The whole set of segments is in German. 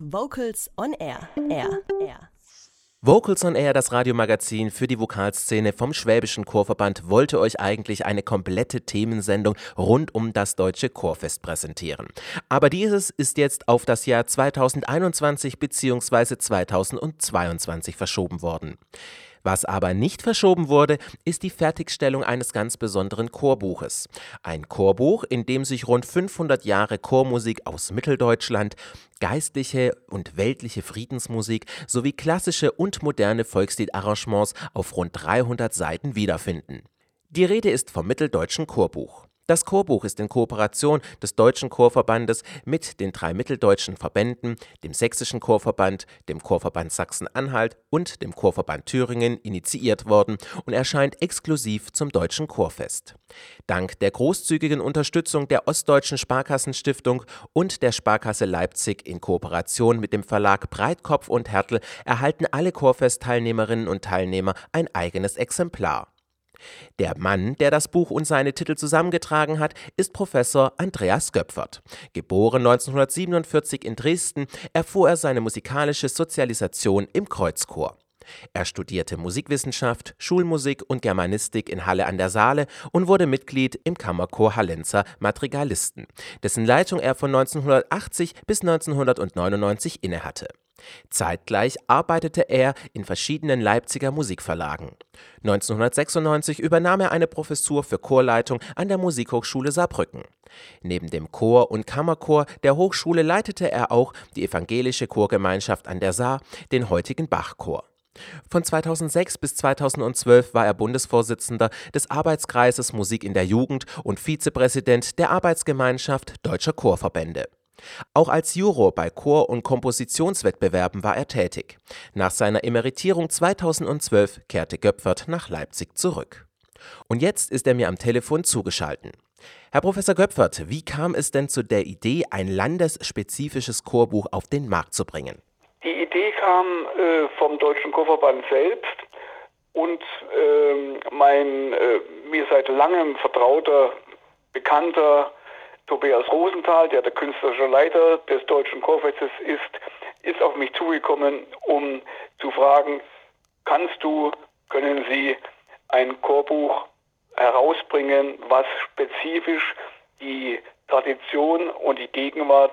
Vocals on Air. Air. Air. Vocals on Air, das Radiomagazin für die Vokalszene vom Schwäbischen Chorverband, wollte euch eigentlich eine komplette Themensendung rund um das Deutsche Chorfest präsentieren. Aber dieses ist jetzt auf das Jahr 2021 bzw. 2022 verschoben worden. Was aber nicht verschoben wurde, ist die Fertigstellung eines ganz besonderen Chorbuches. Ein Chorbuch, in dem sich rund 500 Jahre Chormusik aus Mitteldeutschland, geistliche und weltliche Friedensmusik sowie klassische und moderne Volksliedarrangements auf rund 300 Seiten wiederfinden. Die Rede ist vom Mitteldeutschen Chorbuch. Das Chorbuch ist in Kooperation des Deutschen Chorverbandes mit den drei mitteldeutschen Verbänden, dem Sächsischen Chorverband, dem Chorverband Sachsen-Anhalt und dem Chorverband Thüringen initiiert worden und erscheint exklusiv zum Deutschen Chorfest. Dank der großzügigen Unterstützung der Ostdeutschen Sparkassenstiftung und der Sparkasse Leipzig in Kooperation mit dem Verlag Breitkopf und Hertel erhalten alle Chorfest-Teilnehmerinnen und Teilnehmer ein eigenes Exemplar. Der Mann, der das Buch und seine Titel zusammengetragen hat, ist Professor Andreas Göpfert. Geboren 1947 in Dresden, erfuhr er seine musikalische Sozialisation im Kreuzchor. Er studierte Musikwissenschaft, Schulmusik und Germanistik in Halle an der Saale und wurde Mitglied im Kammerchor Hallenser Madrigalisten, dessen Leitung er von 1980 bis 1999 innehatte. Zeitgleich arbeitete er in verschiedenen Leipziger Musikverlagen. 1996 übernahm er eine Professur für Chorleitung an der Musikhochschule Saarbrücken. Neben dem Chor und Kammerchor der Hochschule leitete er auch die evangelische Chorgemeinschaft an der Saar, den heutigen Bachchor. Von 2006 bis 2012 war er Bundesvorsitzender des Arbeitskreises Musik in der Jugend und Vizepräsident der Arbeitsgemeinschaft Deutscher Chorverbände. Auch als Juror bei Chor- und Kompositionswettbewerben war er tätig. Nach seiner Emeritierung 2012 kehrte Göpfert nach Leipzig zurück. Und jetzt ist er mir am Telefon zugeschaltet. Herr Professor Göpfert, wie kam es denn zu der Idee, ein landesspezifisches Chorbuch auf den Markt zu bringen? Die Idee kam äh, vom Deutschen Chorverband selbst und äh, mein äh, mir seit langem vertrauter, bekannter Tobias Rosenthal, der der künstlerische Leiter des Deutschen Chorfestes ist, ist auf mich zugekommen, um zu fragen, kannst du, können Sie ein Chorbuch herausbringen, was spezifisch die Tradition und die Gegenwart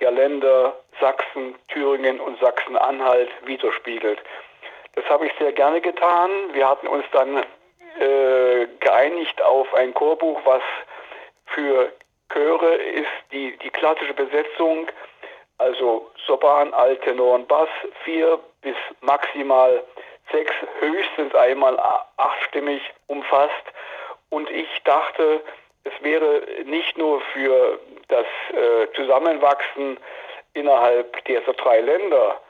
der Länder Sachsen, Thüringen und Sachsen-Anhalt widerspiegelt. Das habe ich sehr gerne getan. Wir hatten uns dann äh, geeinigt auf ein Chorbuch, was für Chöre ist die, die klassische Besetzung, also Sopran, Alttenor und Bass, vier bis maximal sechs, höchstens einmal achtstimmig umfasst. Und ich dachte, es wäre nicht nur für das äh, Zusammenwachsen innerhalb dieser drei Länder,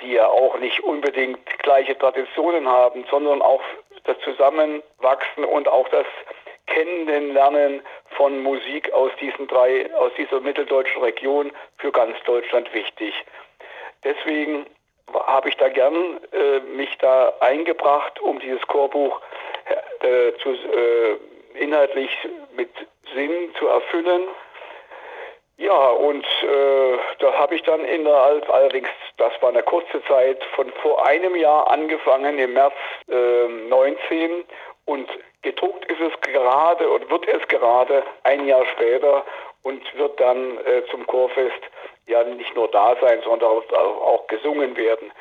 die ja auch nicht unbedingt gleiche Traditionen haben, sondern auch das Zusammenwachsen und auch das Kennenlernen von Musik aus diesen drei, aus dieser mitteldeutschen Region für ganz Deutschland wichtig. Deswegen habe ich da gern äh, mich da eingebracht, um dieses Chorbuch äh, zu, äh, inhaltlich mit Sinn zu erfüllen. Ja, und äh, da habe ich dann innerhalb, allerdings, das war eine kurze Zeit, von vor einem Jahr angefangen, im März äh, 19 und gedruckt ist es gerade und wird es gerade ein Jahr später und wird dann äh, zum Chorfest ja nicht nur da sein, sondern auch, auch gesungen werden.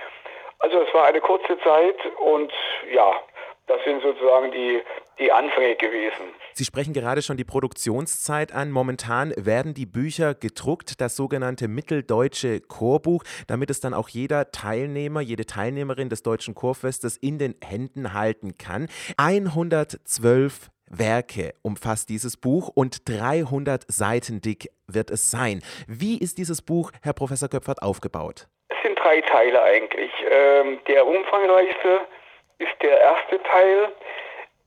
Also es war eine kurze Zeit und ja, das sind sozusagen die, die Anfänge gewesen. Sie sprechen gerade schon die Produktionszeit an. Momentan werden die Bücher gedruckt, das sogenannte Mitteldeutsche Chorbuch, damit es dann auch jeder Teilnehmer, jede Teilnehmerin des Deutschen Chorfestes in den Händen halten kann. 112 Werke umfasst dieses Buch und 300 Seiten dick wird es sein. Wie ist dieses Buch, Herr Professor Köpfert, aufgebaut? Es sind drei Teile eigentlich. Ähm, der umfangreichste ist der erste Teil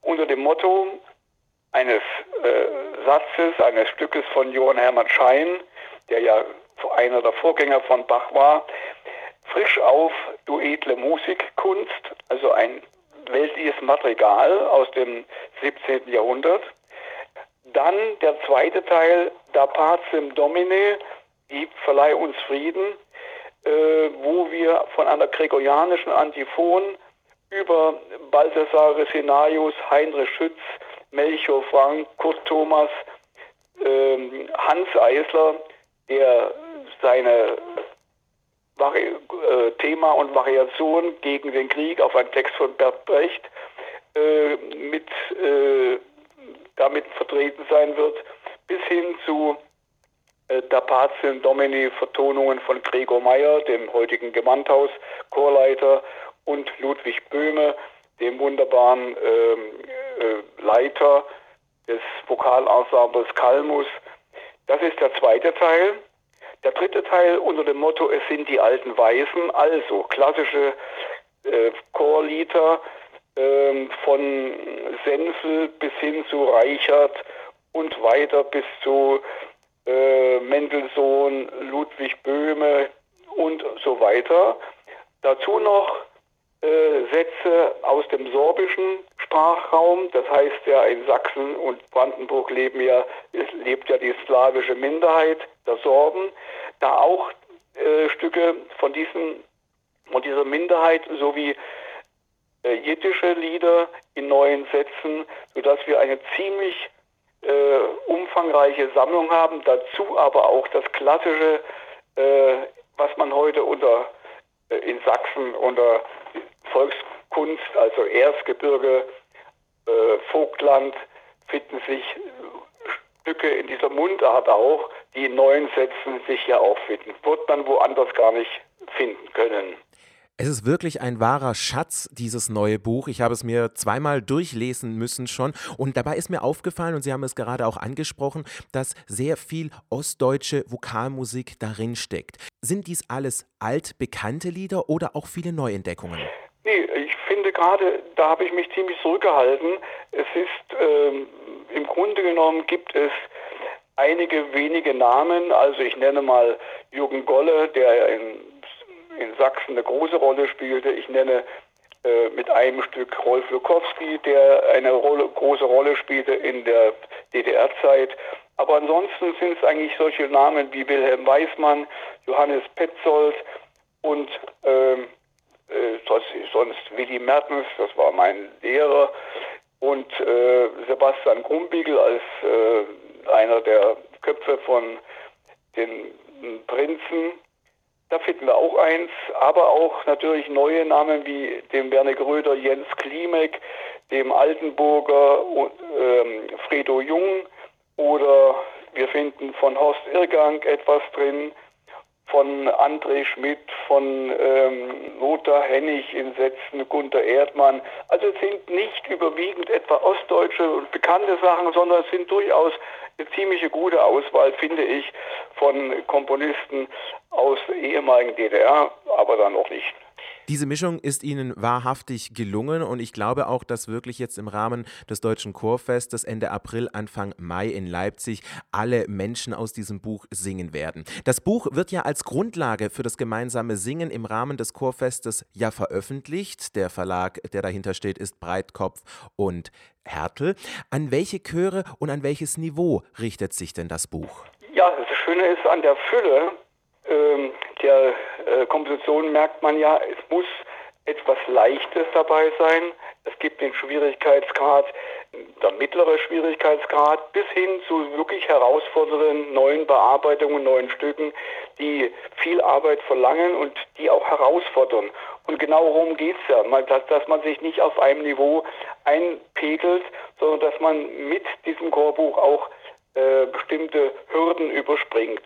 unter dem Motto eines äh, Satzes, eines Stückes von Johann Hermann Schein, der ja einer der Vorgänger von Bach war. Frisch auf, du edle Musikkunst, also ein weltliches Madrigal aus dem 17. Jahrhundert. Dann der zweite Teil, Da Pacem Domine, die Verleih uns Frieden, äh, wo wir von einer gregorianischen Antiphon über Balthasar Resinaius, Heinrich Schütz, Melchior Frank, Kurt Thomas, ähm, Hans Eisler, der seine Vari äh, Thema und Variation gegen den Krieg auf einen Text von Bert Brecht äh, mit, äh, damit vertreten sein wird, bis hin zu äh, Patien Domini Vertonungen von Gregor Meyer, dem heutigen Gewandhaus Chorleiter, und Ludwig Böhme, dem wunderbaren ähm, äh, Leiter des Vokalensembles Kalmus. Das ist der zweite Teil. Der dritte Teil unter dem Motto Es sind die alten Weisen, also klassische äh, Chorlieder äh, von Senfel bis hin zu Reichert und weiter bis zu äh, Mendelssohn, Ludwig Böhme und so weiter. Dazu noch Sätze aus dem sorbischen Sprachraum. Das heißt ja, in Sachsen und Brandenburg leben ja, lebt ja die slawische Minderheit der Sorben. Da auch äh, Stücke von, diesen, von dieser Minderheit sowie äh, jiddische Lieder in neuen Sätzen, sodass wir eine ziemlich äh, umfangreiche Sammlung haben. Dazu aber auch das klassische, äh, was man heute unter äh, in Sachsen unter Volkskunst, also Erzgebirge, äh, Vogtland, finden sich Stücke in dieser Mundart auch, die in neuen Sätzen sich hier auffinden. Wird man woanders gar nicht finden können. Es ist wirklich ein wahrer Schatz, dieses neue Buch. Ich habe es mir zweimal durchlesen müssen schon. Und dabei ist mir aufgefallen, und Sie haben es gerade auch angesprochen, dass sehr viel ostdeutsche Vokalmusik darin steckt. Sind dies alles altbekannte Lieder oder auch viele Neuentdeckungen? Nee, ich finde gerade, da habe ich mich ziemlich zurückgehalten. Es ist, ähm, im Grunde genommen gibt es einige wenige Namen. Also ich nenne mal Jürgen Golle, der in in Sachsen eine große Rolle spielte. Ich nenne äh, mit einem Stück Rolf Lukowski, der eine Rolle, große Rolle spielte in der DDR-Zeit. Aber ansonsten sind es eigentlich solche Namen wie Wilhelm Weismann, Johannes Petzold und ähm, äh, sonst Willy Mertens, das war mein Lehrer, und äh, Sebastian Grumbiegel als äh, einer der Köpfe von den Prinzen. Da finden wir auch eins, aber auch natürlich neue Namen wie dem Werner Gröder Jens Klimek, dem Altenburger ähm, Fredo Jung. Oder wir finden von Horst Irrgang etwas drin, von André Schmidt, von ähm, Lothar Hennig in Sätzen, Gunter Erdmann. Also es sind nicht überwiegend etwa ostdeutsche und bekannte Sachen, sondern es sind durchaus eine ziemliche gute Auswahl, finde ich, von Komponisten aus ehemaligen DDR, aber dann noch nicht. Diese Mischung ist Ihnen wahrhaftig gelungen und ich glaube auch, dass wirklich jetzt im Rahmen des Deutschen Chorfestes Ende April, Anfang Mai in Leipzig alle Menschen aus diesem Buch singen werden. Das Buch wird ja als Grundlage für das gemeinsame Singen im Rahmen des Chorfestes ja veröffentlicht. Der Verlag, der dahinter steht, ist Breitkopf und Hertel. An welche Chöre und an welches Niveau richtet sich denn das Buch? Ja, das Schöne ist an der Fülle ähm, der äh, Komposition merkt man ja, es muss etwas Leichtes dabei sein. Es gibt den Schwierigkeitsgrad, der mittlere Schwierigkeitsgrad, bis hin zu wirklich herausfordernden neuen Bearbeitungen, neuen Stücken, die viel Arbeit verlangen und die auch herausfordern. Und genau darum geht es ja, dass, dass man sich nicht auf einem Niveau einpegelt, sondern dass man mit diesem Chorbuch auch äh, bestimmte Hürden überspringt.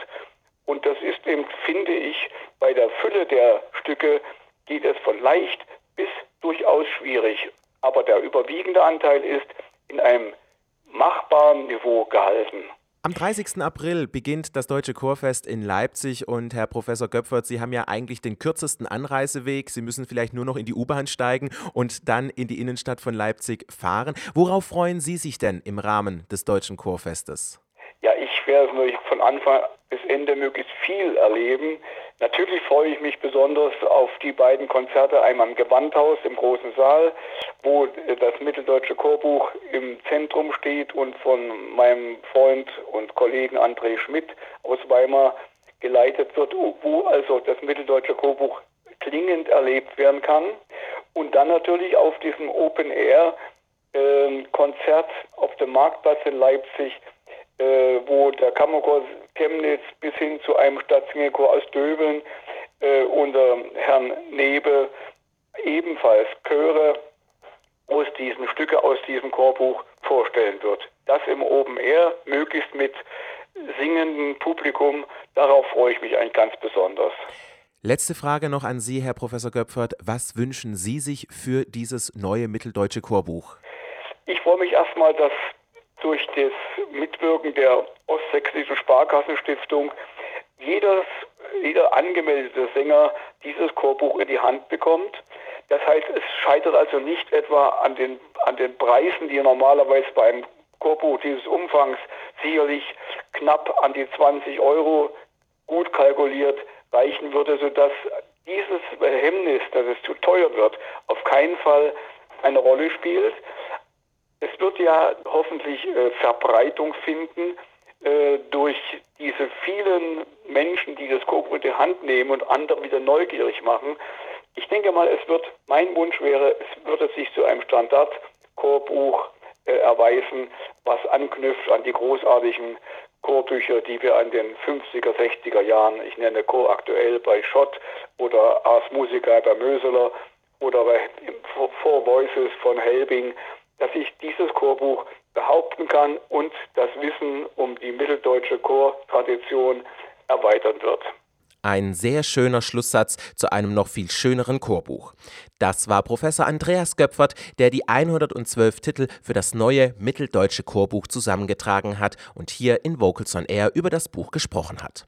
Und das ist eben, finde ich, bei der Fülle der Stücke geht es von leicht bis durchaus schwierig. Aber der überwiegende Anteil ist in einem machbaren Niveau gehalten. Am 30. April beginnt das Deutsche Chorfest in Leipzig und Herr Professor Göpfert, Sie haben ja eigentlich den kürzesten Anreiseweg. Sie müssen vielleicht nur noch in die U-Bahn steigen und dann in die Innenstadt von Leipzig fahren. Worauf freuen Sie sich denn im Rahmen des Deutschen Chorfestes? Ja, ich werde von Anfang bis Ende möglichst viel erleben. Natürlich freue ich mich besonders auf die beiden Konzerte, einmal im Gewandhaus im großen Saal, wo das Mitteldeutsche Chorbuch im Zentrum steht und von meinem Freund und Kollegen André Schmidt aus Weimar geleitet wird, wo also das Mitteldeutsche Chorbuch klingend erlebt werden kann. Und dann natürlich auf diesem Open Air äh, Konzert auf dem Marktplatz in Leipzig, äh, wo der Kammerchor Chemnitz bis hin zu einem Staatssingerchor aus Döbeln äh, unter Herrn Nebe ebenfalls Chöre aus diesen Stücke aus diesem Chorbuch vorstellen wird. Das im Open Air, möglichst mit singendem Publikum, darauf freue ich mich eigentlich ganz besonders. Letzte Frage noch an Sie, Herr Professor Göpfert. Was wünschen Sie sich für dieses neue mitteldeutsche Chorbuch? Ich freue mich erstmal, dass durch das Mitwirken der Ostsächsischen Sparkassenstiftung jedes, jeder angemeldete Sänger dieses Chorbuch in die Hand bekommt. Das heißt, es scheitert also nicht etwa an den, an den Preisen, die normalerweise beim Chorbuch dieses Umfangs sicherlich knapp an die 20 Euro gut kalkuliert reichen würde, sodass dieses Hemmnis, dass es zu teuer wird, auf keinen Fall eine Rolle spielt. Es wird ja hoffentlich äh, Verbreitung finden äh, durch diese vielen Menschen, die das Kobo in die Hand nehmen und andere wieder neugierig machen. Ich denke mal, es wird, mein Wunsch wäre, es würde sich zu einem Standard-Chorbuch äh, erweisen, was anknüpft an die großartigen Chorbücher, die wir an den 50er, 60er Jahren, ich nenne Chor aktuell bei Schott oder Ars Musica bei Möseler oder bei Four Voices von Helbing, dass ich dieses Chorbuch behaupten kann und das Wissen um die mitteldeutsche Chortradition erweitern wird. Ein sehr schöner Schlusssatz zu einem noch viel schöneren Chorbuch. Das war Professor Andreas Göpfert, der die 112 Titel für das neue mitteldeutsche Chorbuch zusammengetragen hat und hier in Vocals on Air über das Buch gesprochen hat.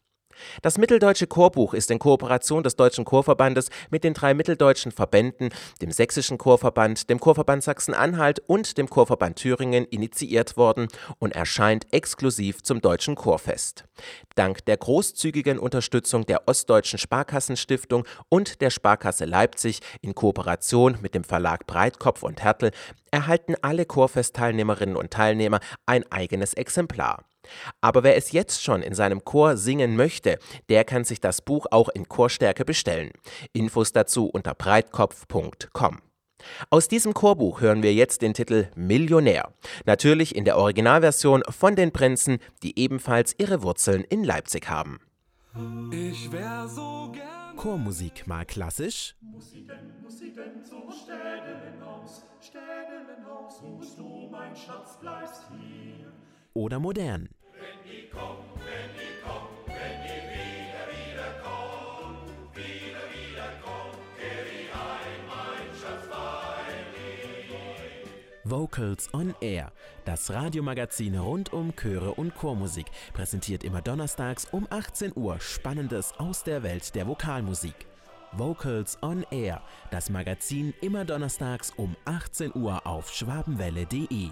Das Mitteldeutsche Chorbuch ist in Kooperation des Deutschen Chorverbandes mit den drei mitteldeutschen Verbänden, dem Sächsischen Chorverband, dem Chorverband Sachsen-Anhalt und dem Chorverband Thüringen initiiert worden und erscheint exklusiv zum Deutschen Chorfest. Dank der großzügigen Unterstützung der Ostdeutschen Sparkassenstiftung und der Sparkasse Leipzig in Kooperation mit dem Verlag Breitkopf und Hertel erhalten alle Chorfestteilnehmerinnen und Teilnehmer ein eigenes Exemplar. Aber wer es jetzt schon in seinem Chor singen möchte, der kann sich das Buch auch in Chorstärke bestellen. Infos dazu unter breitkopf.com. Aus diesem Chorbuch hören wir jetzt den Titel Millionär. Natürlich in der Originalversion von den Prinzen, die ebenfalls ihre Wurzeln in Leipzig haben. Ich wär so gern Chormusik mal klassisch. Muss sie denn, muss sie denn Städtelenhaus, Städtelenhaus, wo du, mein Schatz, bleibst hier oder modern. Wenn die kommen, wenn die kommen, wenn die wieder, wieder kommen, wieder, wieder kommen, kehr ich ein, mein Schatz, bei Vocals on Air, das Radiomagazin rund um Chöre und Chormusik, präsentiert immer donnerstags um 18 Uhr Spannendes aus der Welt der Vokalmusik. Vocals on Air, das Magazin immer donnerstags um 18 Uhr auf schwabenwelle.de.